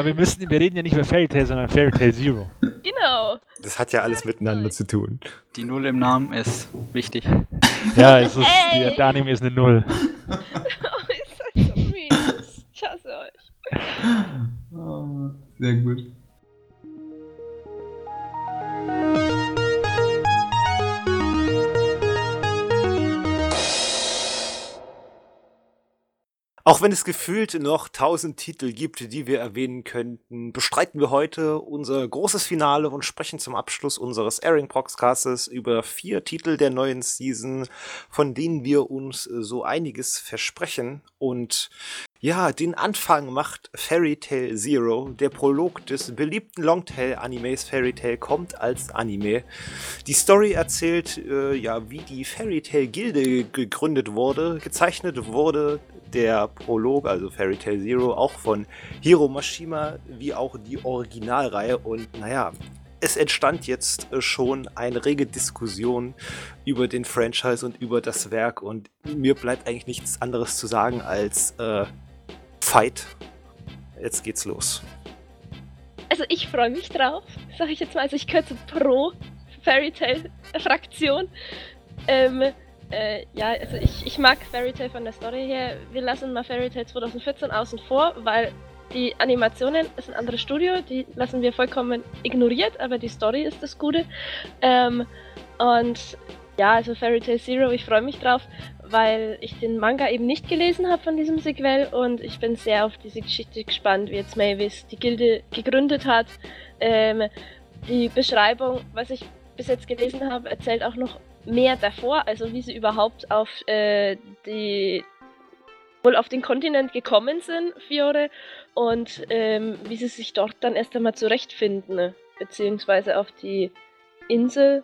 Aber wir müssen, wir reden ja nicht über Fairy Tail, sondern Fairy Tail Zero. Genau. Das hat ja alles miteinander zu tun. Die Null im Namen ist wichtig. Ja, es ist, Ey. der Anime ist eine Null. Oh, ihr seid so mies. Ich hasse euch. Oh, sehr gut. Auch wenn es gefühlt noch tausend Titel gibt, die wir erwähnen könnten, bestreiten wir heute unser großes Finale und sprechen zum Abschluss unseres Airing Podcastes über vier Titel der neuen Season, von denen wir uns so einiges versprechen. Und ja, den Anfang macht Fairy Tail Zero. Der Prolog des beliebten Longtail-Animes Fairy Tail kommt als Anime. Die Story erzählt, äh, ja, wie die Fairy Tail Gilde gegründet wurde. Gezeichnet wurde der Prolog, also Fairy Tail Zero, auch von Hiro Mashima, wie auch die Originalreihe. Und naja, es entstand jetzt äh, schon eine rege Diskussion über den Franchise und über das Werk. Und mir bleibt eigentlich nichts anderes zu sagen als äh, Fight. Jetzt geht's los. Also ich freue mich drauf, sag ich jetzt mal. Also ich gehöre Pro Fairy Tail Fraktion. Ähm, äh, ja, also ich, ich mag Fairy Tail von der Story her. Wir lassen mal Fairy Tail 2014 außen vor, weil die Animationen ist ein anderes Studio, die lassen wir vollkommen ignoriert, aber die Story ist das Gute. Ähm, und ja, also Fairy Tail Zero, ich freue mich drauf, weil ich den Manga eben nicht gelesen habe von diesem Sequel und ich bin sehr auf diese Geschichte gespannt, wie jetzt Mavis die Gilde gegründet hat. Ähm, die Beschreibung, was ich bis jetzt gelesen habe, erzählt auch noch mehr davor, also wie sie überhaupt auf äh, die wohl auf den Kontinent gekommen sind, Fiore, und ähm, wie sie sich dort dann erst einmal zurechtfinden, ne? beziehungsweise auf die Insel,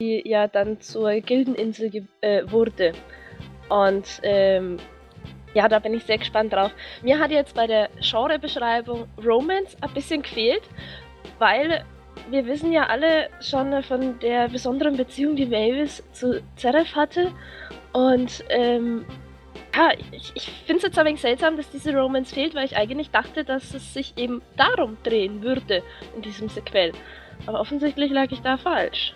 die ja dann zur Gildeninsel ge- äh, wurde. Und ähm, ja, da bin ich sehr gespannt drauf. Mir hat jetzt bei der Genrebeschreibung Romance ein bisschen gefehlt, weil wir wissen ja alle schon von der besonderen Beziehung, die Mavis zu Zeref hatte. Und ähm, ja, ich, ich finde es jetzt ein wenig seltsam, dass diese Romance fehlt, weil ich eigentlich dachte, dass es sich eben darum drehen würde in diesem Sequel. Aber offensichtlich lag ich da falsch.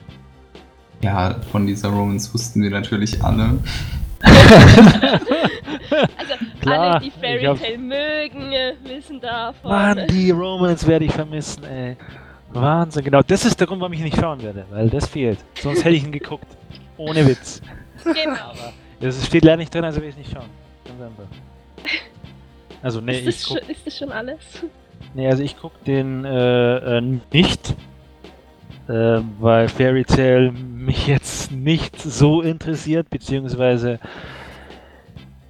Ja, von dieser Romance wussten wir natürlich alle. Also Klar, alle, die Fairy hab's- Tail mögen, wissen davon. Mann, die Romans werde ich vermissen, ey. Wahnsinn, genau. Das ist der Grund, warum ich ihn nicht schauen werde, weil das fehlt. Sonst hätte ich ihn geguckt. Ohne Witz. Genau. Das steht leider nicht drin, also will ich nicht schauen. Also, nee, ist, ich das guck, schon, ist das schon alles? nee, also ich guck den äh, äh, nicht, äh, weil Fairy Tail mich jetzt nicht so interessiert, beziehungsweise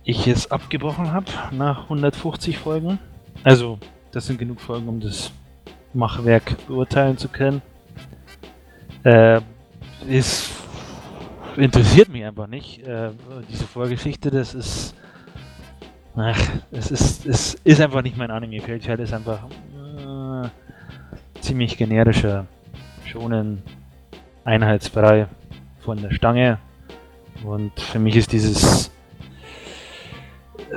ich es abgebrochen habe nach 150 Folgen. Also, das sind genug Folgen, um das Machwerk beurteilen zu können. Äh, ist interessiert mich einfach nicht. Äh, diese Vorgeschichte, das ist. Ach, es ist, es ist einfach nicht mein Anime. Fairy Tail ist einfach äh, ziemlich generischer, schonen, einheitsfrei von der Stange. Und für mich ist dieses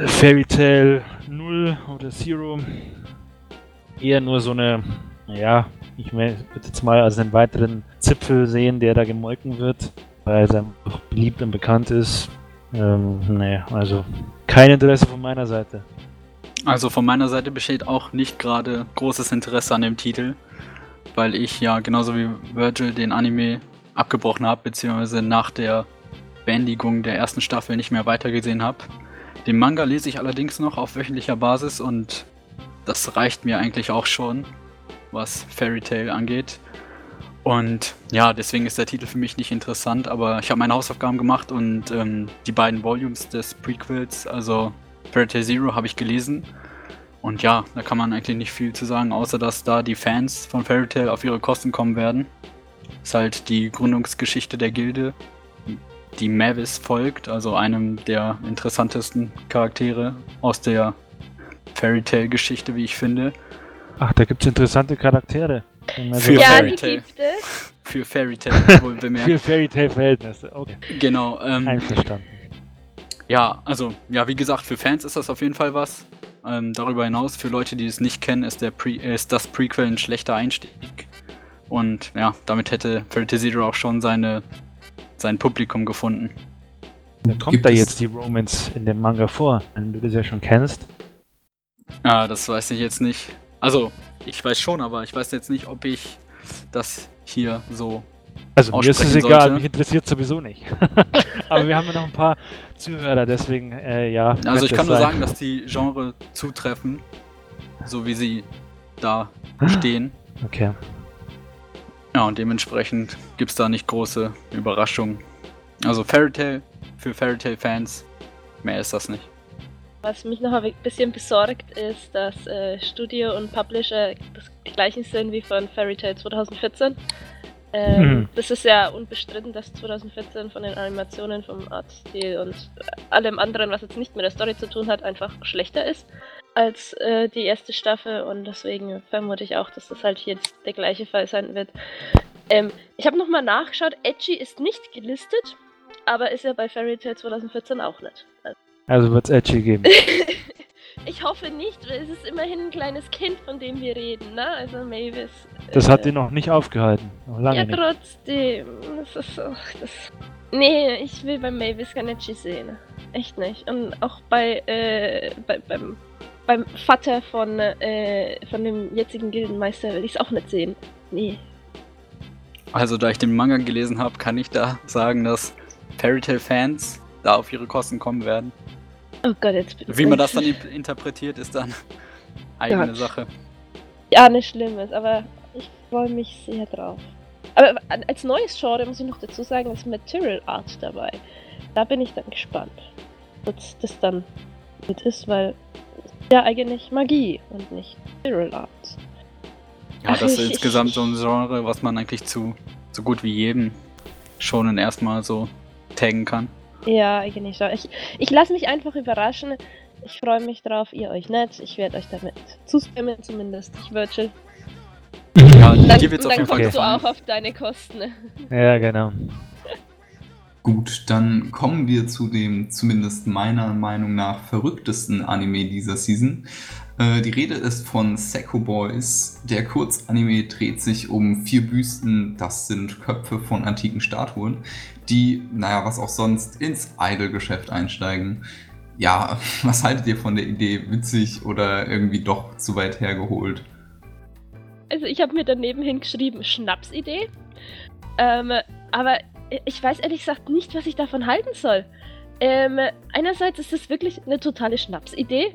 Fairy Tail 0 oder Zero eher nur so eine, naja, ich würde jetzt mal als einen weiteren Zipfel sehen, der da gemolken wird, weil es einfach beliebt und bekannt ist. Ähm, nee, also kein Interesse von meiner Seite. Also von meiner Seite besteht auch nicht gerade großes Interesse an dem Titel, weil ich ja genauso wie Virgil den Anime abgebrochen habe, beziehungsweise nach der Beendigung der ersten Staffel nicht mehr weitergesehen habe. Den Manga lese ich allerdings noch auf wöchentlicher Basis und das reicht mir eigentlich auch schon, was Fairy Tail angeht. Und ja, deswegen ist der Titel für mich nicht interessant, aber ich habe meine Hausaufgaben gemacht und ähm, die beiden Volumes des Prequels, also Fairy Tail Zero, habe ich gelesen. Und ja, da kann man eigentlich nicht viel zu sagen, außer dass da die Fans von Fairy Tail auf ihre Kosten kommen werden. Ist halt die Gründungsgeschichte der Gilde, die Mavis folgt, also einem der interessantesten Charaktere aus der Fairy Tail Geschichte, wie ich finde. Ach, da gibt es interessante Charaktere. Für ja, Fairy es. Für Fairy Tail wohl für bemerkt. Fairy Tail Verhältnisse. Okay, genau. Ähm, einverstanden. Ja, also, ja, wie gesagt, für Fans ist das auf jeden Fall was. Ähm, darüber hinaus, für Leute, die es nicht kennen, ist, der Pre ist das Prequel ein schlechter Einstieg. Und ja, damit hätte Fairy Tail Zero auch schon seine, sein Publikum gefunden. Da kommt Gibt da jetzt die Romance in dem Manga vor, wenn du das ja schon kennst. Ja, das weiß ich jetzt nicht. Also, ich weiß schon, aber ich weiß jetzt nicht, ob ich das hier so. Also mir ist es egal, sollte. mich interessiert sowieso nicht. Aber wir haben ja noch ein paar Zuhörer, deswegen, äh, ja. Also, ich kann nur sein. sagen, dass die Genre zutreffen, so wie sie da stehen. Okay. Ja, und dementsprechend gibt es da nicht große Überraschungen. Also, Fairy Tail für Fairy Tail Fans, mehr ist das nicht. Was mich noch ein bisschen besorgt, ist, dass äh, Studio und Publisher das, die gleichen sind wie von Fairy Tail 2014. Ähm, Mhm. Das ist ja unbestritten, dass 2014 von den Animationen, vom Artstil und allem anderen, was jetzt nicht mit der Story zu tun hat, einfach schlechter ist als äh, die erste Staffel und deswegen vermute ich auch, dass das halt hier jetzt der gleiche Fall sein wird. Ähm, ich habe nochmal nachgeschaut, Edgy ist nicht gelistet, aber ist ja bei Fairy Tail 2014 auch nicht. Also Also wird es Edgy geben. ich hoffe nicht, weil es ist immerhin ein kleines Kind, von dem wir reden, ne? Also Mavis. Das äh, hat ihn noch nicht aufgehalten. Noch lange Ja, nicht. trotzdem. Das ist auch das. Nee, ich will bei Mavis kein Edgy sehen. Echt nicht. Und auch bei, äh, bei beim, beim Vater von, äh, von dem jetzigen Gildenmeister will ich es auch nicht sehen. Nee. Also, da ich den Manga gelesen habe, kann ich da sagen, dass Fairy Tail Fans da auf ihre Kosten kommen werden. Oh Gott, jetzt bin Wie man das dann in- interpretiert, ist dann eigene Gott. Sache. Ja, nicht Schlimmes, aber ich freue mich sehr drauf. Aber als neues Genre muss ich noch dazu sagen, ist Material Art dabei. Da bin ich dann gespannt, was das dann mit ist, weil es ist ja eigentlich Magie und nicht Material Art. Ja, das ist ich- insgesamt ich- so ein Genre, was man eigentlich zu so gut wie jedem schon erstmal so taggen kann. Ja, eigentlich schon. Ich, ich lasse mich einfach überraschen. Ich freue mich drauf, ihr euch nicht. Ich werde euch damit zustimmen, zumindest. Ich Virgil. Ja, Dann, dir wird's und auf dann jeden Fall kommst du auch auf deine Kosten. Ja, genau. Gut, dann kommen wir zu dem zumindest meiner Meinung nach verrücktesten Anime dieser Season. Äh, die Rede ist von Sekko Boys. Der Kurzanime dreht sich um vier Büsten, das sind Köpfe von antiken Statuen, die, naja, was auch sonst, ins Idol-Geschäft einsteigen. Ja, was haltet ihr von der Idee? Witzig oder irgendwie doch zu weit hergeholt? Also ich habe mir daneben hingeschrieben, Schnapsidee. Ähm, aber ich weiß ehrlich gesagt nicht, was ich davon halten soll. Ähm, einerseits ist es wirklich eine totale Schnapsidee,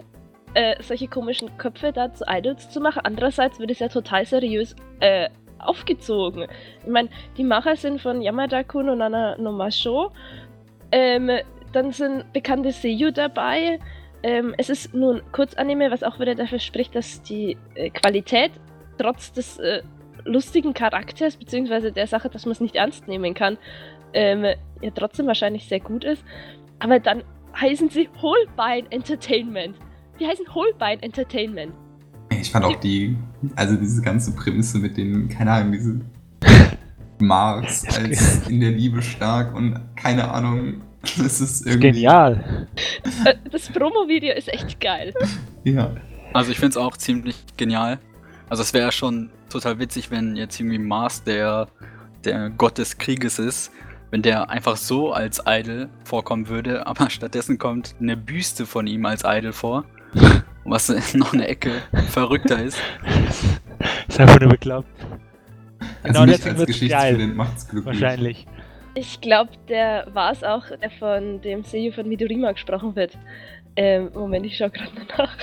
äh, solche komischen Köpfe da zu Idols zu machen. Andererseits wird es ja total seriös äh, aufgezogen. Ich meine, die Macher sind von Yamada-kun und Nana no. Ähm, dann sind bekannte Seiyu dabei. Ähm, es ist nun Kurzanime, was auch wieder dafür spricht, dass die äh, Qualität trotz des äh, lustigen Charakters, beziehungsweise der Sache, dass man es nicht ernst nehmen kann, ähm, ja trotzdem wahrscheinlich sehr gut ist. Aber dann heißen sie Holbein Entertainment. Die heißen Holbein Entertainment. Ich fand auch die, also diese ganze Prämisse mit den, keine Ahnung, diese Mars als in der Liebe stark und keine Ahnung, das ist irgendwie. Genial. Äh, das Promo-Video ist echt geil. Ja. Also ich finde es auch ziemlich genial. Also es wäre schon total witzig, wenn jetzt irgendwie Mars der, der Gott des Krieges ist, wenn der einfach so als Idol vorkommen würde, aber stattdessen kommt eine Büste von ihm als Idol vor, was noch eine Ecke verrückter ist. ist einfach nur bekloppt. Also Genau deswegen als Geschichtsstudent macht's glücklich. Wahrscheinlich. Ich glaube, der war es auch, der von dem Seiyu von Midorima gesprochen wird. Ähm, Moment, ich schau gerade nach.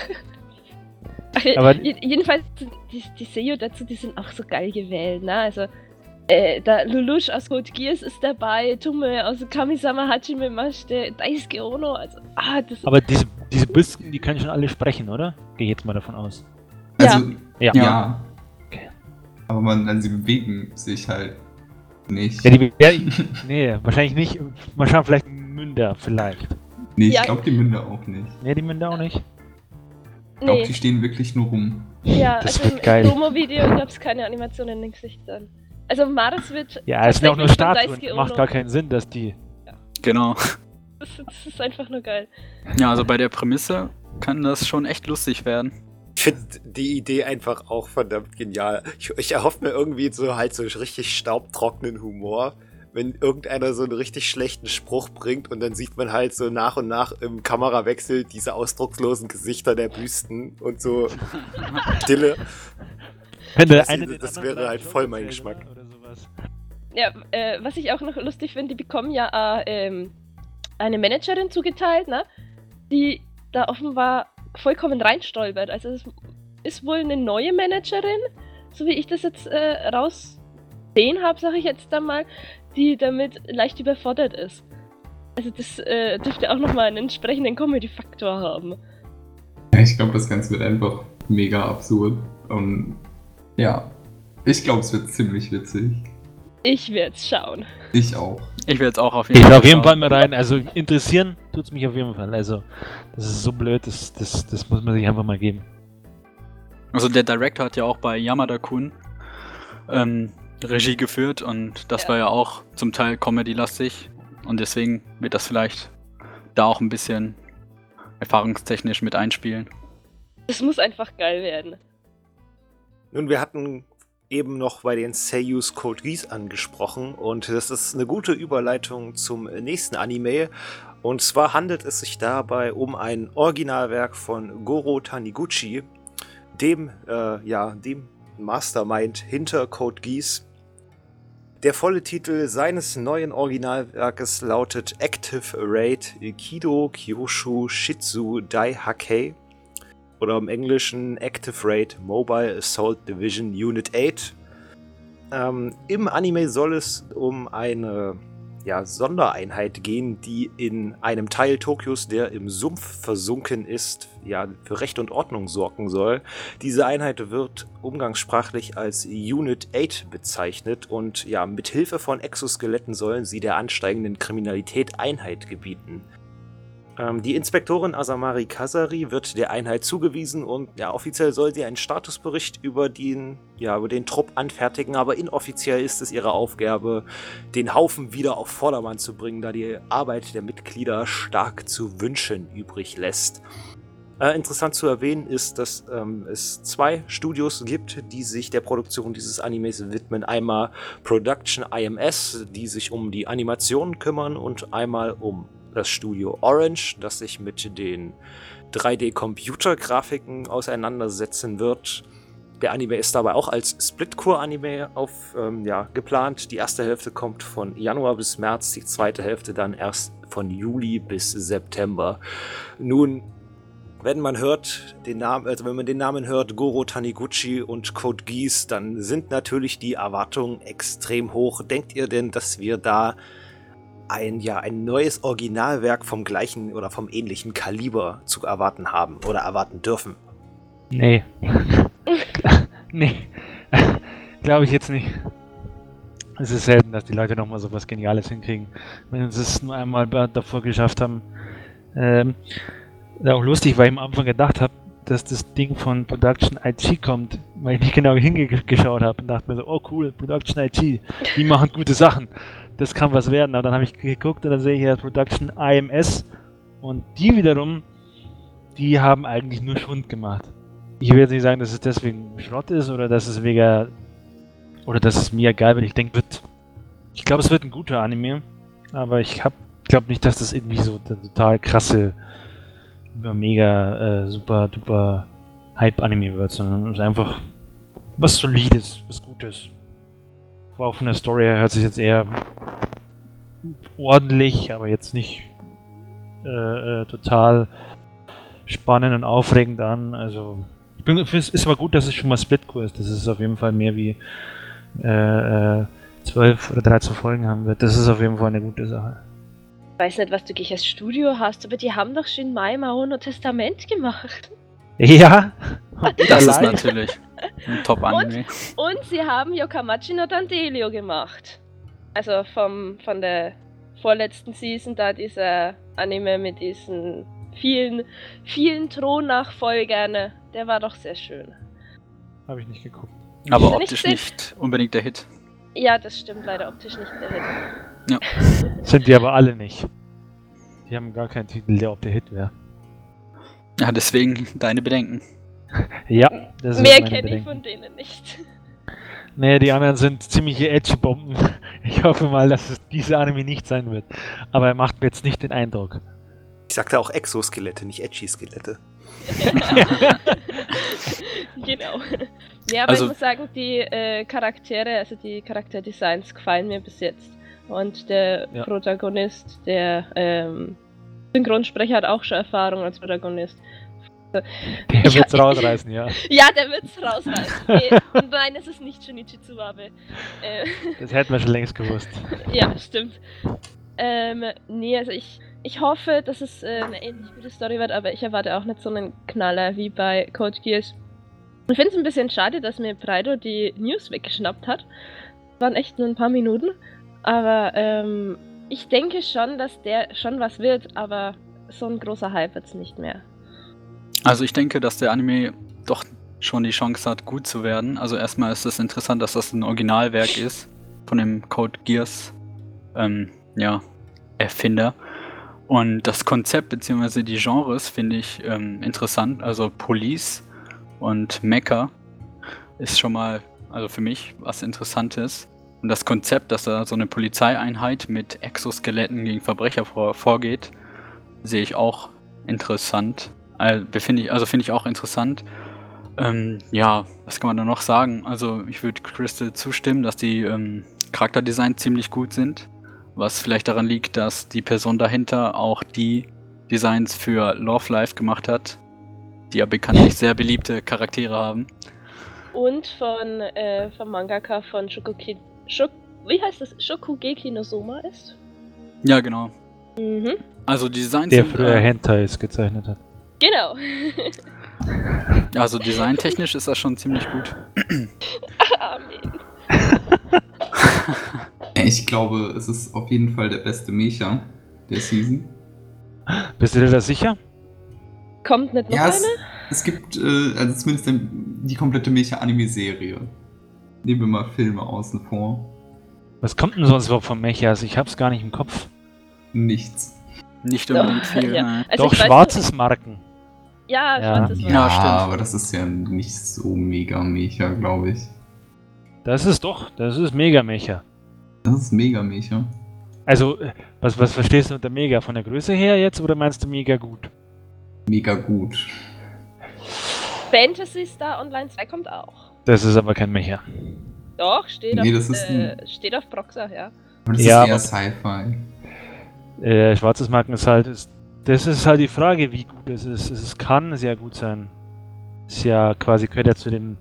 Ach, Aber- je- jedenfalls, die, die Seiyu dazu, die sind auch so geil gewählt, ne? Also, äh, da Lelouch aus Code Geass ist dabei, Tumme aus Kamisama Hajime Mashite, Daisuke Ono, also, ah, das Aber diese, diese Büsten, die können schon alle sprechen, oder? Gehe jetzt mal davon aus. Also, Ja. ja. Okay. Aber man, also sie bewegen sich halt nicht. Ja, die, ja, nee, wahrscheinlich nicht. Mal schauen, vielleicht Münder, vielleicht. nee, ich Ja. glaube die Münder auch nicht. Nee, die Münder auch nicht. Ich glaube, nee, die stehen wirklich nur rum. ja, Das also wird im geil. Promo-Video gab es keine Animationen in den Gesichtern. Also Mars wird Ja, es sind auch nur Statuen. Macht gar keinen Sinn, dass die. Genau. Das, das ist einfach nur geil. Ja, also bei der Prämisse kann das schon echt lustig werden. Ich finde die Idee einfach auch verdammt genial. Ich, ich erhoffe mir irgendwie so halt so richtig staubtrockenen Humor, wenn irgendeiner so einen richtig schlechten Spruch bringt und dann sieht man halt so nach und nach im Kamerawechsel diese ausdruckslosen Gesichter der Büsten und so Stille. Wenn der Das- eine das wäre halt voll mein Geschmack. Oder, oder sowas. Ja, äh, was ich auch noch lustig finde, die bekommen ja äh, ähm, eine Managerin zugeteilt, ne? Die da offenbar vollkommen reinstolpert. Also es ist wohl eine neue Managerin, so wie ich das jetzt äh, raussehen habe, sage ich jetzt da mal, die damit leicht überfordert ist. Also das äh, dürfte auch nochmal einen entsprechenden Comedy-Faktor haben. Ja, ich glaube, das Ganze wird einfach mega absurd. Und ja, ich glaube, es wird ziemlich witzig. Ich werde schauen. Ich auch. Ich will jetzt auch auf jeden Ich Fall. will auf jeden. Fall mal rein. Also interessieren tut's mich auf jeden Fall. Also, das ist so blöd, das, das, das muss man sich einfach mal geben. Also der Director hat ja auch bei Yamada-kun ähm, Regie geführt und das Ja. war ja auch zum Teil Comedy-lastig und deswegen wird das vielleicht da auch ein bisschen erfahrungstechnisch mit einspielen. Das muss einfach geil werden. Nun, wir hatten eben noch bei den Seiyus Code Geass angesprochen und das ist eine gute Überleitung zum nächsten Anime. Und zwar handelt es sich dabei um ein Originalwerk von Goro Taniguchi, dem, äh, ja, dem Mastermind hinter Code Geass. Der volle Titel seines neuen Originalwerkes lautet Active Raid Kido Kyoshu Shitsu Dai Hakei oder im Englischen Active Raid Mobile Assault Division Unit 8. Ähm, Im Anime soll es um eine ja, Sondereinheit gehen, die in einem Teil Tokios, der im Sumpf versunken ist, ja, für Recht und Ordnung sorgen soll. Diese Einheit wird umgangssprachlich als Unit 8 bezeichnet und ja, mit Hilfe von Exoskeletten sollen sie der ansteigenden Kriminalität Einheit gebieten. Ähm, die Inspektorin Asamari Kasari wird der Einheit zugewiesen und ja, offiziell soll sie einen Statusbericht über den, ja, über den Trupp anfertigen, aber inoffiziell ist es ihre Aufgabe, den Haufen wieder auf Vordermann zu bringen, da die Arbeit der Mitglieder stark zu wünschen übrig lässt. Äh, interessant zu erwähnen ist, dass ähm, es zwei Studios gibt, die sich der Produktion dieses Animes widmen. Einmal Production IMS, die sich um die Animationen kümmern, und einmal um das Studio Orange, das sich mit den 3D-Computergrafiken auseinandersetzen wird. Der Anime ist dabei auch als Split-Core-Anime auf, ähm, ja, geplant. Die erste Hälfte kommt von Januar bis März, die zweite Hälfte dann erst von Juli bis September. Nun, wenn man hört, den Namen, also wenn man den Namen hört, Goro Taniguchi und Code Geass, dann sind natürlich die Erwartungen extrem hoch. Denkt ihr denn, dass wir da ein, ja, ein neues Originalwerk vom gleichen oder vom ähnlichen Kaliber zu erwarten haben oder erwarten dürfen? Nee. nee. Glaube ich jetzt nicht. Es ist selten, dass die Leute nochmal so was Geniales hinkriegen. Wenn sie es nur einmal davor geschafft haben. Ähm, auch lustig, weil ich am Anfang gedacht habe, dass das Ding von Production IG kommt, weil ich nicht genau hingeschaut habe und dachte mir so, oh cool, Production IG, die machen gute Sachen. Das kann was werden. Aber dann habe ich geguckt und dann sehe ich ja Production IMS und die wiederum, die haben eigentlich nur Schund gemacht. Ich will jetzt nicht sagen, dass es deswegen Schrott ist oder dass es wegen oder dass es mir egal wird. Ich denke, wird. Ich glaube, es wird ein guter Anime, aber ich hab, glaube nicht, dass das irgendwie so der total krasse, mega äh, super duper Hype-Anime wird, sondern es ist einfach was Solides, was Gutes. War auch von der Story her hört sich jetzt eher ordentlich, aber jetzt nicht äh, äh, total spannend und aufregend an. Also ich bin, es ist aber gut, dass es schon mal Splitcore ist. Das ist auf jeden Fall mehr wie äh, äh, 12 oder 13 Folgen haben wird. Das ist auf jeden Fall eine gute Sache. Ich weiß nicht, was du gleich als Studio hast, aber die haben doch schon Mai Mahono Testament gemacht. Ja, Das ist natürlich ein Top-Anime. Und sie haben Yokamachi no Dandelio gemacht. Also vom, von der vorletzten Season, da dieser Anime mit diesen vielen, vielen Thronnachfolgern, der war doch sehr schön. habe ich nicht geguckt. Aber Nicht optisch nicht unbedingt der Hit. Ja, das stimmt leider optisch nicht der Hit. Sind die aber alle nicht. die haben gar keinen Titel, der auf der Hit wäre. Ja, deswegen deine Bedenken. Ja, das Mehr kenne ich von denen nicht. Nee, die anderen sind ziemliche Edge-Bomben. Ich hoffe mal, dass es diese Anime nicht sein wird. Aber er macht mir jetzt nicht den Eindruck. Ich sagte auch Exoskelette, nicht Edgy-Skelette. genau. Ja, aber Also- ich muss sagen, die äh, Charaktere, also die Charakterdesigns gefallen mir bis jetzt. Und der Ja. Protagonist, der ähm, Synchronsprecher hat auch schon Erfahrung als Protagonist. Der Ich- wird's rausreißen, ja. Ja, der wird's rausreißen. Nee, und nein, es ist nicht Shinichi Tsuwabe. Äh, Das hätten wir schon längst gewusst. ja, stimmt. Ähm, nee, also ich, ich hoffe, dass es äh, eine ähnlich gute Story wird, aber ich erwarte auch nicht so einen Knaller wie bei Code Geass. Ich finde es ein bisschen schade, dass mir Preido die News weggeschnappt hat. Das waren echt nur ein paar Minuten. Aber ähm, ich denke schon, dass der schon was wird, aber so ein großer Hype wird's nicht mehr. Also ich denke, dass der Anime doch schon die Chance hat, gut zu werden. Also erstmal ist es interessant, dass das ein Originalwerk ist von dem Code Gears ähm, ja, Erfinder. Und das Konzept bzw. die Genres finde ich ähm, interessant. Also Police und Mecha ist schon mal, also für mich, was Interessantes. Und das Konzept, dass da so eine Polizeieinheit mit Exoskeletten gegen Verbrecher vor, vorgeht, sehe ich auch interessant. Also finde ich, also finde ich auch interessant. Ähm, ja, was kann man da noch sagen? Also ich würde Crystal zustimmen, dass die ähm, Charakterdesign ziemlich gut sind. Was vielleicht daran liegt, dass die Person dahinter auch die Designs für Love Life gemacht hat, die ja bekanntlich sehr beliebte Charaktere haben. Und von äh, vom Mangaka von Shokuki, Shok, wie heißt das? Shokugeki no Soma ist. Ja, genau. Mhm. Also die Designs Der sind, früher äh, Hentais gezeichnet hat. Genau. also designtechnisch ist das schon ziemlich gut. Amen. Ich glaube, es ist auf jeden Fall der beste Mecha der Season. Bist du dir da sicher? Kommt nicht noch Ja, es, eine? es gibt, äh, also zumindest die komplette Mecha-Anime-Serie. Nehmen wir mal Filme außen vor. Was kommt denn sonst überhaupt von Mechas? Ich hab's gar nicht im Kopf. Nichts. Nicht unbedingt Doch, viel. ja. Also Doch, schwarzes Marken. Ja, Ja. schwarzes Ja, Mark. Ja, stimmt. aber das ist ja nicht so mega Mecha, glaube ich. Das ist doch, das ist Mega-Mecha. Das ist mega Mecha. Also, äh, was, was verstehst du unter Mega? Von der Größe her jetzt oder meinst du mega gut? Mega gut. Fantasy Star Online 2 kommt auch. Das ist aber kein Mecha. Doch, steht, Nee, auf, das ist äh, ein- steht auf Proxa, ja. Aber das Ja, ist eher Sci-Fi. Äh, schwarzes Marken ist halt, ist, das ist halt die Frage, wie gut es ist. Es kann sehr gut sein. Ist ja quasi, gehört ja zu dem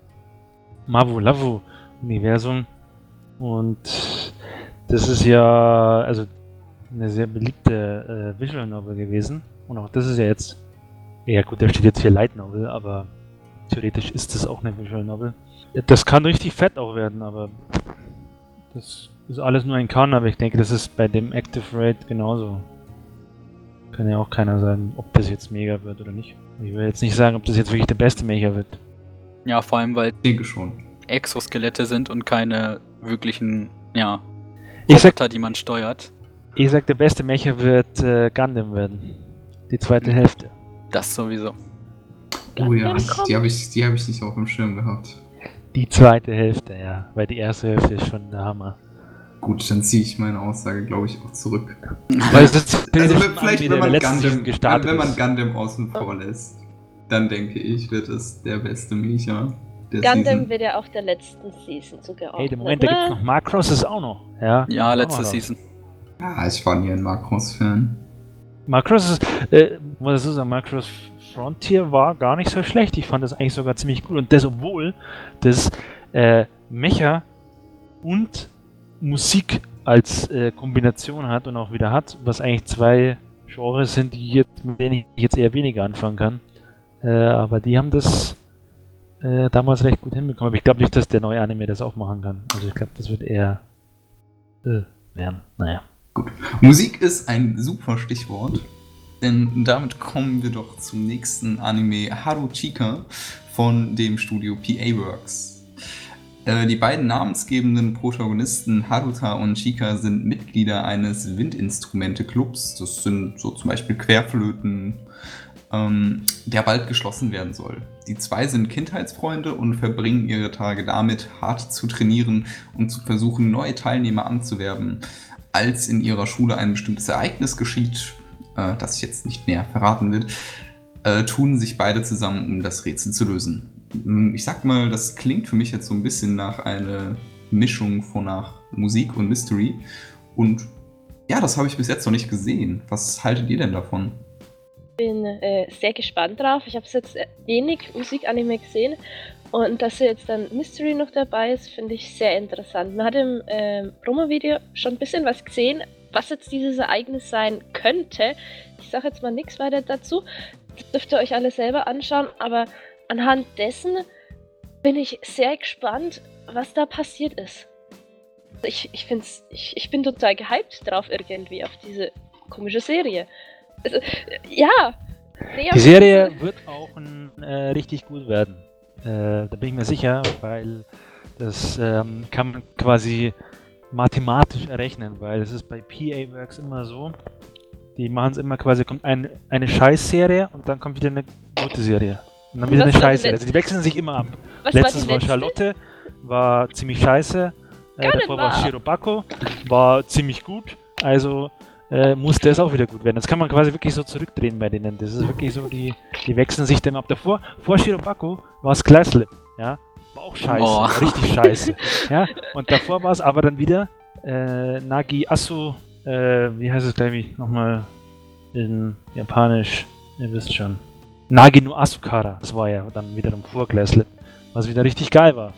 Mavu-Lavu-Universum. Und das ist ja, also eine sehr beliebte äh, Visual Novel gewesen. Und auch das ist ja jetzt, ja gut, da steht jetzt hier Light Novel, aber theoretisch ist das auch eine Visual Novel. Das kann richtig fett auch werden, aber das ist alles nur ein Kann, aber ich denke, das ist bei dem Active Raid genauso. Kann ja auch keiner sagen, ob das jetzt mega wird oder nicht. Ich will jetzt nicht sagen, ob das jetzt wirklich der beste Mega wird. Ja, vor allem, weil Ich denke schon. Exoskelette sind und keine wirklichen, ja, Ich sag, Roboter, die man steuert. ich sag der beste Mecha wird äh, Gundam werden. Die zweite Hälfte. Das sowieso. Oh ja, Gundam kommt. die habe ich, die hab ich nicht auf dem Schirm gehabt. Die zweite Hälfte, ja. Weil die erste Hälfte ist schon der Hammer. Gut, dann ziehe ich meine Aussage, glaube ich, auch zurück. Weil es ist Also wenn, vielleicht, wenn man, Gundam, gestartet wenn man ist. Gundam außen vor lässt, dann denke ich, wird es der beste Mecha Gundam Season. wird ja auch der letzten Season zugeordnet. Hey, der Moment, da gibt's ne? noch Macross ist auch noch. Ja, Ja, letzte noch. Season. Ah, ich war nie ein Macross-Fan. Macross ist, äh, ich so sagen, Macross Frontier war gar nicht so schlecht. Ich fand das eigentlich sogar ziemlich gut. Und das, obwohl das äh, Mecha und Musik als äh, Kombination hat und auch wieder hat, was eigentlich zwei Genres sind, die jetzt, mit denen ich jetzt eher weniger anfangen kann. Äh, aber die haben das äh, damals recht gut hinbekommen. Aber ich glaube nicht, dass der neue Anime das auch machen kann. Also ich glaube, das wird eher äh, werden. Naja. Musik ist ein super Stichwort, denn damit kommen wir doch zum nächsten Anime Haruchika von dem Studio PA Works. Äh, die beiden namensgebenden Protagonisten Haruta und Chika sind Mitglieder eines Windinstrumente-Clubs. Das sind so zum Beispiel Querflöten, ähm, der bald geschlossen werden soll. Die zwei sind Kindheitsfreunde und verbringen ihre Tage damit, hart zu trainieren und zu versuchen, neue Teilnehmer anzuwerben. Als in ihrer Schule ein bestimmtes Ereignis geschieht, äh, das jetzt nicht näher verraten wird, äh, tun sich beide zusammen, um das Rätsel zu lösen. Hm, ich sag mal, das klingt für mich jetzt so ein bisschen nach einer Mischung von nach Musik und Mystery. Und ja, das habe ich bis jetzt noch nicht gesehen. Was haltet ihr denn davon? bin äh, sehr gespannt drauf. Ich habe jetzt äh, wenig Musikanime gesehen und dass jetzt dann Mystery noch dabei ist, finde ich sehr interessant. Man hat im äh, Promo-Video schon ein bisschen was gesehen, was jetzt dieses Ereignis sein könnte. Ich sage jetzt mal nichts weiter dazu. Das dürft ihr euch alle selber anschauen, aber anhand dessen bin ich sehr gespannt, was da passiert ist. Ich, ich, find's, ich, ich bin total gehypt drauf irgendwie, auf diese komische Serie. Also, ja. Die Serie wird auch ein, äh, richtig gut werden. Äh, da bin ich mir sicher, weil das ähm, kann man quasi mathematisch errechnen, weil es ist bei PA Works immer so, die machen es immer quasi, kommt ein, eine Scheißserie und dann kommt wieder eine gute Serie. Und dann wieder eine Scheißserie. Also die wechseln sich immer ab. Was Letztens war, war Charlotte, war ziemlich scheiße. Äh, davor war Shirobako, war ziemlich gut. Also äh, muss das auch wieder gut werden. Das kann man quasi wirklich so zurückdrehen bei denen. Das ist wirklich so, die, die wechseln sich dann ab. Davor, vor Shirobako war es Gleislip, ja. War auch scheiße, oh. richtig scheiße. ja, und davor war es aber dann wieder äh, Nagi Asu, äh, wie heißt es glaube ich nochmal in Japanisch, ihr wisst schon. Nagi no Asukara, das war ja dann wiederum vor Gleislip, was wieder richtig geil war.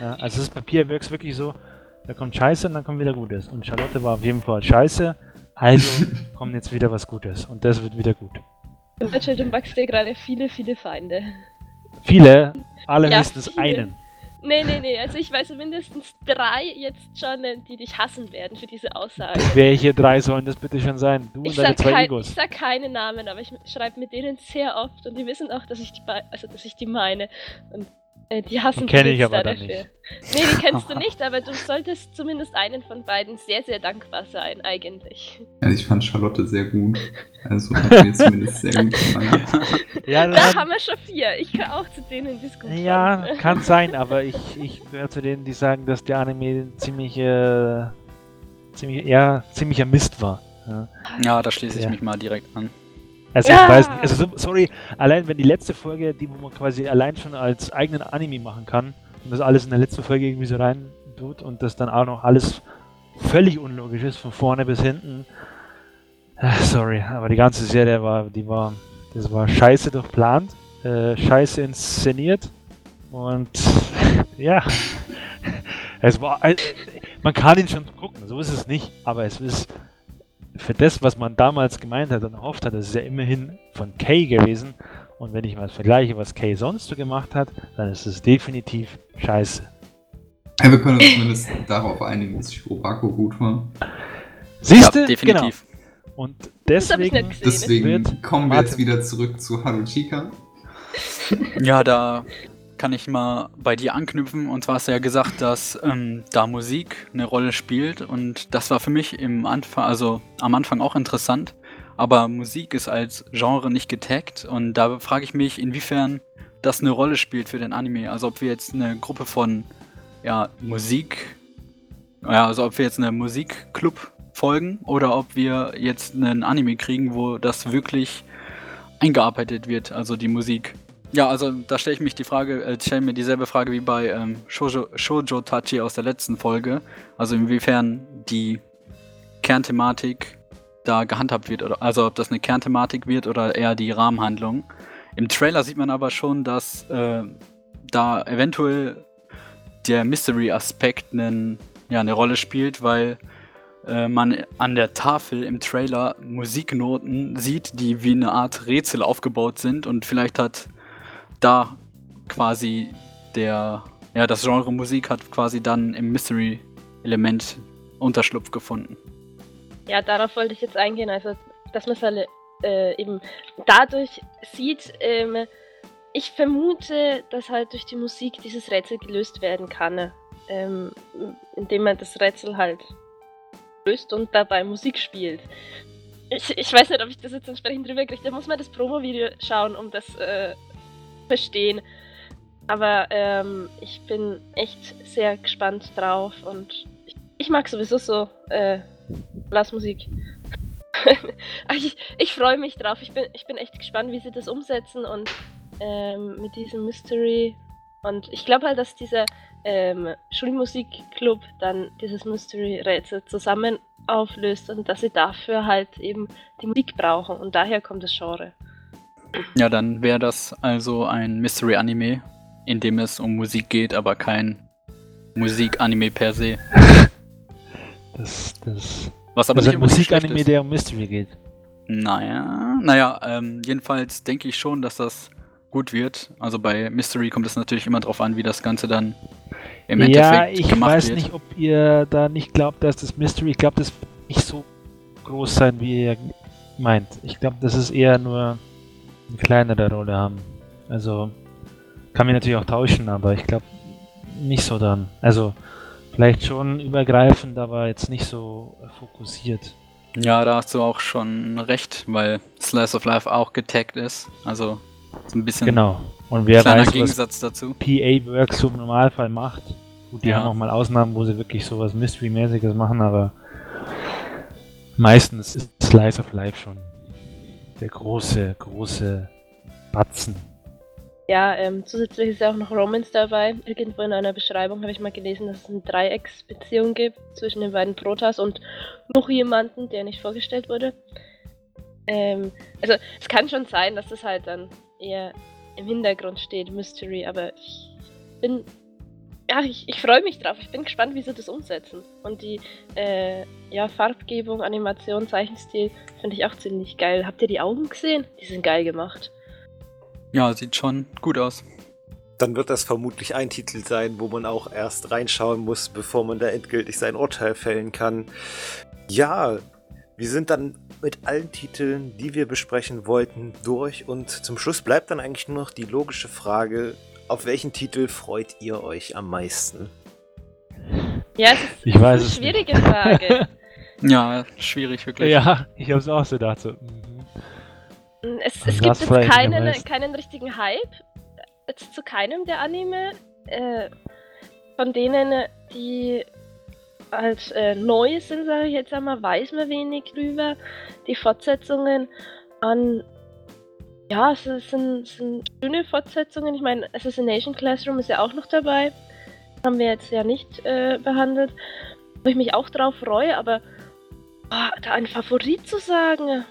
Ja, also das Papier wirkt wirklich so, da kommt Scheiße und dann kommt wieder Gutes. Und Charlotte war auf jeden Fall Scheiße also kommt jetzt wieder was Gutes und das wird wieder gut. Im und Bugs dir gerade viele, viele Feinde. Viele? Alle ja, höchstens viele. einen. Nee, nee, nee. Also ich weiß mindestens drei jetzt schon, die dich hassen werden für diese Aussage. Welche drei sollen das bitte schon sein? Du ich und deine zwei kein, Egos. Ich sag keine Namen, aber ich schreibe mit denen sehr oft und die wissen auch, dass ich die, also, dass ich die meine. Und äh, die hassen Kenne ich aber dann dafür. nicht. Nee, die kennst du nicht, aber du solltest zumindest einen von beiden sehr, sehr dankbar sein, eigentlich. Also ich fand Charlotte sehr gut. Also hat mir zumindest sehr gut gefallen. Ja, da haben wir schon vier. Ich kann auch zu denen diskutieren. Ja, kann sein, aber ich, ich gehöre zu denen, die sagen, dass der Anime ziemlich, äh, ziemlich, ja, ziemlicher Mist war. Ja, ja da schließe ich ja. mich mal direkt an. Also ja. ich weiß nicht, also sorry, allein wenn die letzte Folge, die wo man quasi allein schon als eigenen Anime machen kann und das alles in der letzten Folge irgendwie so rein tut und das dann auch noch alles völlig unlogisch ist, von vorne bis hinten. Ach, sorry, aber die ganze Serie war, die war, das war scheiße durchplant, äh, scheiße inszeniert und ja, es war, äh, man kann ihn schon gucken, so ist es nicht, aber es ist für das, was man damals gemeint hat und erhofft hat, das ist ja immerhin von Kay gewesen. Und wenn ich mal vergleiche, was Kay sonst so gemacht hat, dann ist es definitiv scheiße. Ja, wir können uns zumindest darauf einigen, dass Shirobako gut war. Siehst du? Ja, definitiv. Genau. Und deswegen, deswegen kommen wir jetzt wieder zurück zu Haruchika. Ja, da kann ich mal bei dir anknüpfen. Und zwar hast du ja gesagt, dass ähm, da Musik eine Rolle spielt. Und das war für mich im Anfang, also am Anfang auch interessant. Aber Musik ist als Genre nicht getaggt. Und da frage ich mich, inwiefern das eine Rolle spielt für den Anime. Also ob wir jetzt eine Gruppe von ja, Musik, ja, also ob wir jetzt eine Musikclub folgen oder ob wir jetzt einen Anime kriegen, wo das wirklich eingearbeitet wird, also die Musik. Ja, also da stelle ich mich die Frage, äh, stelle mir dieselbe Frage wie bei ähm, Shoujo, Shoujo Tachi aus der letzten Folge. Also inwiefern die Kernthematik da gehandhabt wird, oder also ob das eine Kernthematik wird oder eher die Rahmenhandlung. Im Trailer sieht man aber schon, dass äh, da eventuell der Mystery-Aspekt ja, eine Rolle spielt, weil äh, man an der Tafel im Trailer Musiknoten sieht, die wie eine Art Rätsel aufgebaut sind und vielleicht hat da quasi der, ja, das Genre Musik hat quasi dann im Mystery-Element Unterschlupf gefunden. Ja, darauf wollte ich jetzt eingehen, also dass man es halt, äh, eben dadurch sieht, ähm, ich vermute, dass halt durch die Musik dieses Rätsel gelöst werden kann. ähm, indem man das Rätsel halt löst und dabei Musik spielt. Ich, ich weiß nicht, ob ich das jetzt entsprechend drüber kriege. Da muss man das Promo-Video schauen, um das äh, verstehen. Aber ähm, ich bin echt sehr gespannt drauf und ich, ich mag sowieso so äh, Blasmusik. ich ich freue mich drauf. Ich bin, ich bin echt gespannt, wie sie das umsetzen und ähm, mit diesem Mystery. Und ich glaube halt, dass dieser ähm, Schulmusikclub dann dieses Mystery-Rätsel zusammen auflöst und dass sie dafür halt eben die Musik brauchen. Und daher kommt das Genre. Ja, dann wäre das also ein Mystery-Anime, in dem es um Musik geht, aber kein Musik-Anime per se. Das, das, Was aber also nicht ein Musikanime, der um Mystery geht. Naja, naja, ähm, jedenfalls denke ich schon, dass das gut wird. Also bei Mystery kommt es natürlich immer drauf an, wie das Ganze dann im ja, Endeffekt ich gemacht weiß wird. nicht, ob ihr da nicht glaubt, dass das Mystery, ich glaube, das wird nicht so groß sein, wie ihr meint. Ich glaube, das ist eher nur eine kleinere Rolle haben. Also, kann mich natürlich auch tauschen, aber ich glaube nicht so dann. Also, vielleicht schon übergreifend, aber jetzt nicht so fokussiert. Ja, da hast du auch schon recht, weil Slice of Life auch getaggt ist. Also so ein bisschen Genau. Und wer kleiner weiß, Gegensatz dazu. PA Works im Normalfall macht. Gut, die Ja. haben auch mal Ausnahmen, wo sie wirklich sowas Mystery-mäßiges machen, aber meistens ist Slice of Life schon der große, große Batzen. Ja, ähm, zusätzlich ist auch noch Romance dabei. Irgendwo in einer Beschreibung habe ich mal gelesen, dass es eine Dreiecksbeziehung gibt zwischen den beiden Protas und noch jemanden, der nicht vorgestellt wurde. Ähm, also es kann schon sein, dass das halt dann eher im Hintergrund steht, Mystery, aber ich bin. Ja, ich, ich freue mich drauf. Ich bin gespannt, wie sie das umsetzen. Und die äh, ja, Farbgebung, Animation, Zeichenstil finde ich auch ziemlich geil. Habt ihr die Augen gesehen? Die sind geil gemacht. Ja, sieht schon gut aus. Dann wird das vermutlich ein Titel sein, wo man auch erst reinschauen muss, bevor man da endgültig sein Urteil fällen kann. Ja, wir sind dann mit allen Titeln, die wir besprechen wollten, durch und zum Schluss bleibt dann eigentlich nur noch die logische Frage, auf welchen Titel freut ihr euch am meisten? Ja, es ist, Ich es weiß ist es eine nicht. schwierige Frage. Ja, schwierig wirklich. Ja, ich habe es auch so gedacht. So, mhm. es, Also es das gibt jetzt keinen, keinen richtigen Hype. Jetzt zu keinem der Anime. Äh, von denen, die halt äh, neu sind, sage ich jetzt einmal, weiß man wenig drüber. Die Fortsetzungen an. Ja, es sind, sind schöne Fortsetzungen. Ich meine, Assassination Classroom ist ja auch noch dabei. Haben wir jetzt ja nicht äh, behandelt. Wo ich mich auch drauf freue, aber ah, da einen Favorit zu sagen.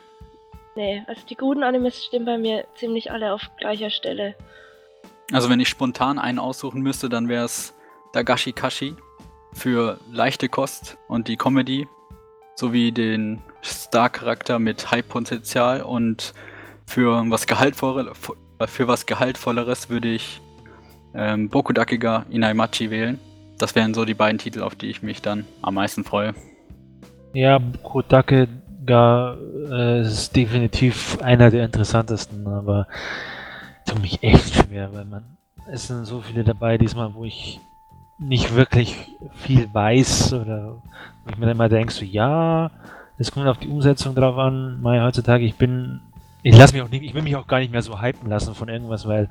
Nee, also die guten Animes stehen bei mir ziemlich alle auf gleicher Stelle. Also wenn ich spontan einen aussuchen müsste, dann wäre es Dagashi Kashi für leichte Kost und die Comedy sowie den Star-Charakter mit High-Potenzial und für was Gehaltvolle, für was Gehaltvolleres würde ich ähm, Bokudakiga Inaimachi wählen. Das wären so die beiden Titel, auf die ich mich dann am meisten freue. Ja, Kodake ga, äh, ist definitiv einer der interessantesten, aber tut mich echt schwer, weil man es sind so viele dabei diesmal, wo ich nicht wirklich viel weiß oder wo ich mir dann immer denke, so ja, es kommt auf die Umsetzung drauf an. Mai heutzutage, ich bin, ich lasse mich auch nicht, ich will mich auch gar nicht mehr so hypen lassen von irgendwas, weil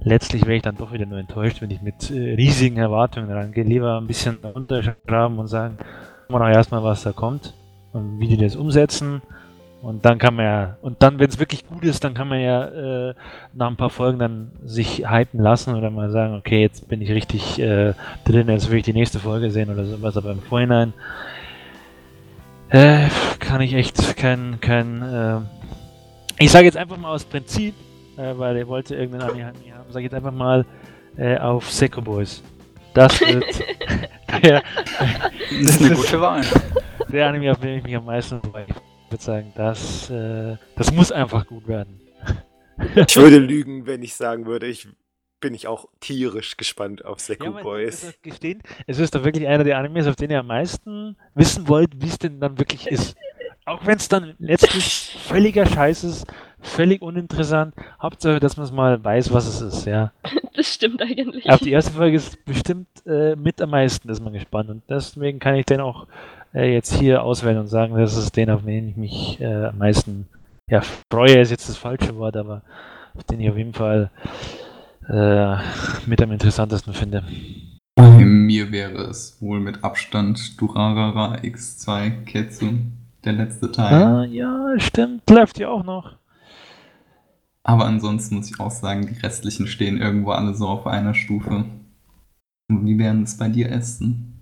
letztlich wäre ich dann doch wieder nur enttäuscht, wenn ich mit äh, riesigen Erwartungen rangehe. Lieber ein bisschen runterschrauben und sagen, gucken wir doch erstmal, was da kommt und wie die das umsetzen. Und dann kann man ja, und dann, wenn es wirklich gut ist, dann kann man ja äh, nach ein paar Folgen dann sich hypen lassen oder mal sagen, okay, jetzt bin ich richtig äh, drin, jetzt will ich die nächste Folge sehen oder sowas, aber im Vorhinein äh, kann ich echt kein, kein, äh, ich sage jetzt einfach mal aus Prinzip, äh, weil er wollte irgendeinen Anime haben, sage ich jetzt einfach mal äh, auf Seco Boys. Das wird der, Das ist eine gute Wahl. der Anime, auf den ich mich am meisten freue. Ich würde sagen, das, äh, das muss einfach gut werden. Ich würde lügen, wenn ich sagen würde, ich bin ich auch tierisch gespannt auf Seku muss Boys. gestehen, es ist doch wirklich einer der Animes, auf den ihr am meisten wissen wollt, wie es denn dann wirklich ist. Auch wenn es dann letztlich völliger Scheiß ist, völlig uninteressant. Hauptsache, dass man es mal weiß, was es ist, ja. Das stimmt eigentlich. Auf die erste Folge ist bestimmt äh, mit am meisten, ist man gespannt. Und deswegen kann ich den auch äh, jetzt hier auswählen und sagen, das ist den, auf den ich mich äh, am meisten ja, freue, ist jetzt das falsche Wort, aber auf den ich auf jeden Fall äh, mit am interessantesten finde. Bei mir wäre es wohl mit Abstand Durarara X2 Ketsu, der letzte Teil. Ah, ja, stimmt, läuft ja auch noch. Aber ansonsten muss ich auch sagen, die restlichen stehen irgendwo alle so auf einer Stufe. Und wie wären es bei dir, Essen?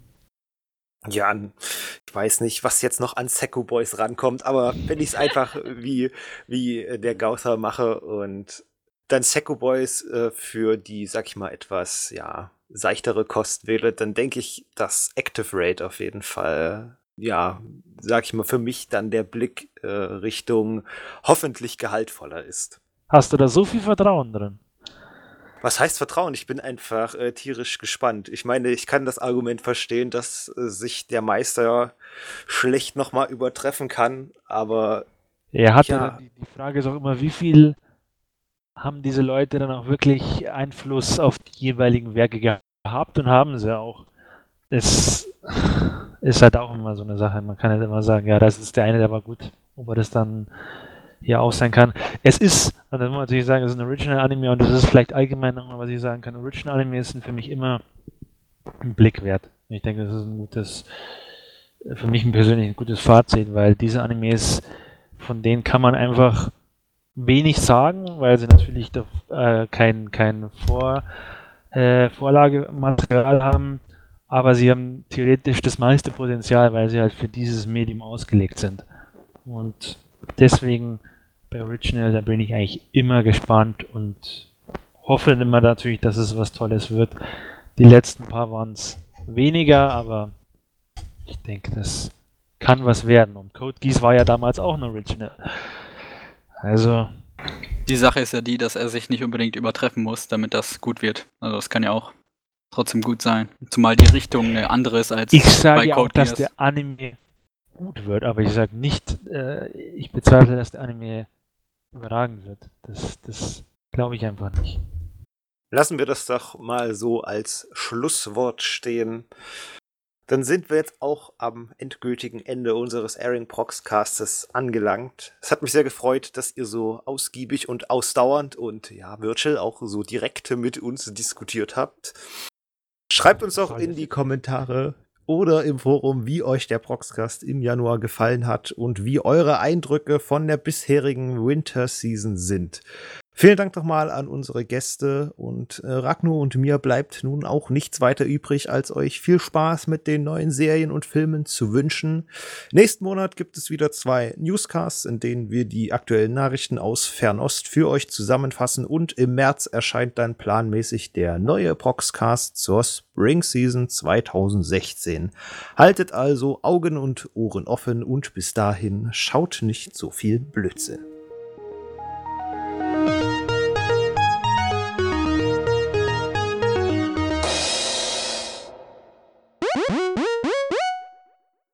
Ja, ich weiß nicht, was jetzt noch an Seco Boys rankommt, aber wenn ich es einfach wie, wie der Gauther mache und dann Seco Boys äh, für die, sag ich mal, etwas, ja, seichtere Kost wähle, dann denke ich, dass Active Rate auf jeden Fall, ja, sag ich mal, für mich dann der Blick äh, Richtung hoffentlich gehaltvoller ist. Hast du da so viel Vertrauen drin? Was heißt Vertrauen? Ich bin einfach äh, tierisch gespannt. Ich meine, ich kann das Argument verstehen, dass äh, sich der Meister schlecht nochmal übertreffen kann, aber Er hat Ja. ja. die, die Frage ist auch immer, wie viel haben diese Leute dann auch wirklich Einfluss auf die jeweiligen Werke gehabt und haben sie auch. Es ist halt auch immer so eine Sache. Man kann halt immer sagen, ja, das ist der eine, der war gut. Ob er das dann hier auch sein kann. Es ist, das muss man natürlich sagen, es ist ein Original-Anime und das ist vielleicht allgemein nochmal, was ich sagen kann. Original-Animes sind für mich immer ein Blick wert. Ich denke, das ist ein gutes, für mich ein persönlich ein gutes Fazit, weil diese Animes, von denen kann man einfach wenig sagen, weil sie natürlich da, äh, kein, kein Vor, äh, Vorlagematerial haben, aber sie haben theoretisch das meiste Potenzial, weil sie halt für dieses Medium ausgelegt sind. Und deswegen bei Original, da bin ich eigentlich immer gespannt und hoffe immer natürlich, dass es was Tolles wird. Die letzten paar waren es weniger, aber ich denke, das kann was werden. Und Code Geass war ja damals auch ein Original. Also, Die Sache ist ja die, dass er sich nicht unbedingt übertreffen muss, damit das gut wird. Also das kann ja auch trotzdem gut sein. Zumal die Richtung eine andere ist als ich sage bei ja auch, Code dass der Anime gut wird, aber ich sage nicht, äh, ich bezweifle, dass der Anime überragend wird. Das, das glaube ich einfach nicht. Lassen wir das doch mal so als Schlusswort stehen. Dann sind wir jetzt auch am endgültigen Ende unseres Airing Proxcastes angelangt. Es hat mich sehr gefreut, dass ihr so ausgiebig und ausdauernd und ja, Virtual auch so direkt mit uns diskutiert habt. Schreibt uns doch in die Kommentare oder im Forum, wie euch der Proxcast im Januar gefallen hat und wie eure Eindrücke von der bisherigen Winter Season sind. Vielen Dank nochmal an unsere Gäste und äh, Ragnar und mir bleibt nun auch nichts weiter übrig, als euch viel Spaß mit den neuen Serien und Filmen zu wünschen. Nächsten Monat gibt es wieder zwei Newscasts, in denen wir die aktuellen Nachrichten aus Fernost für euch zusammenfassen und im März erscheint dann planmäßig der neue Proxcast zur Spring Season 2016. Haltet also Augen und Ohren offen und bis dahin schaut nicht so viel Blödsinn.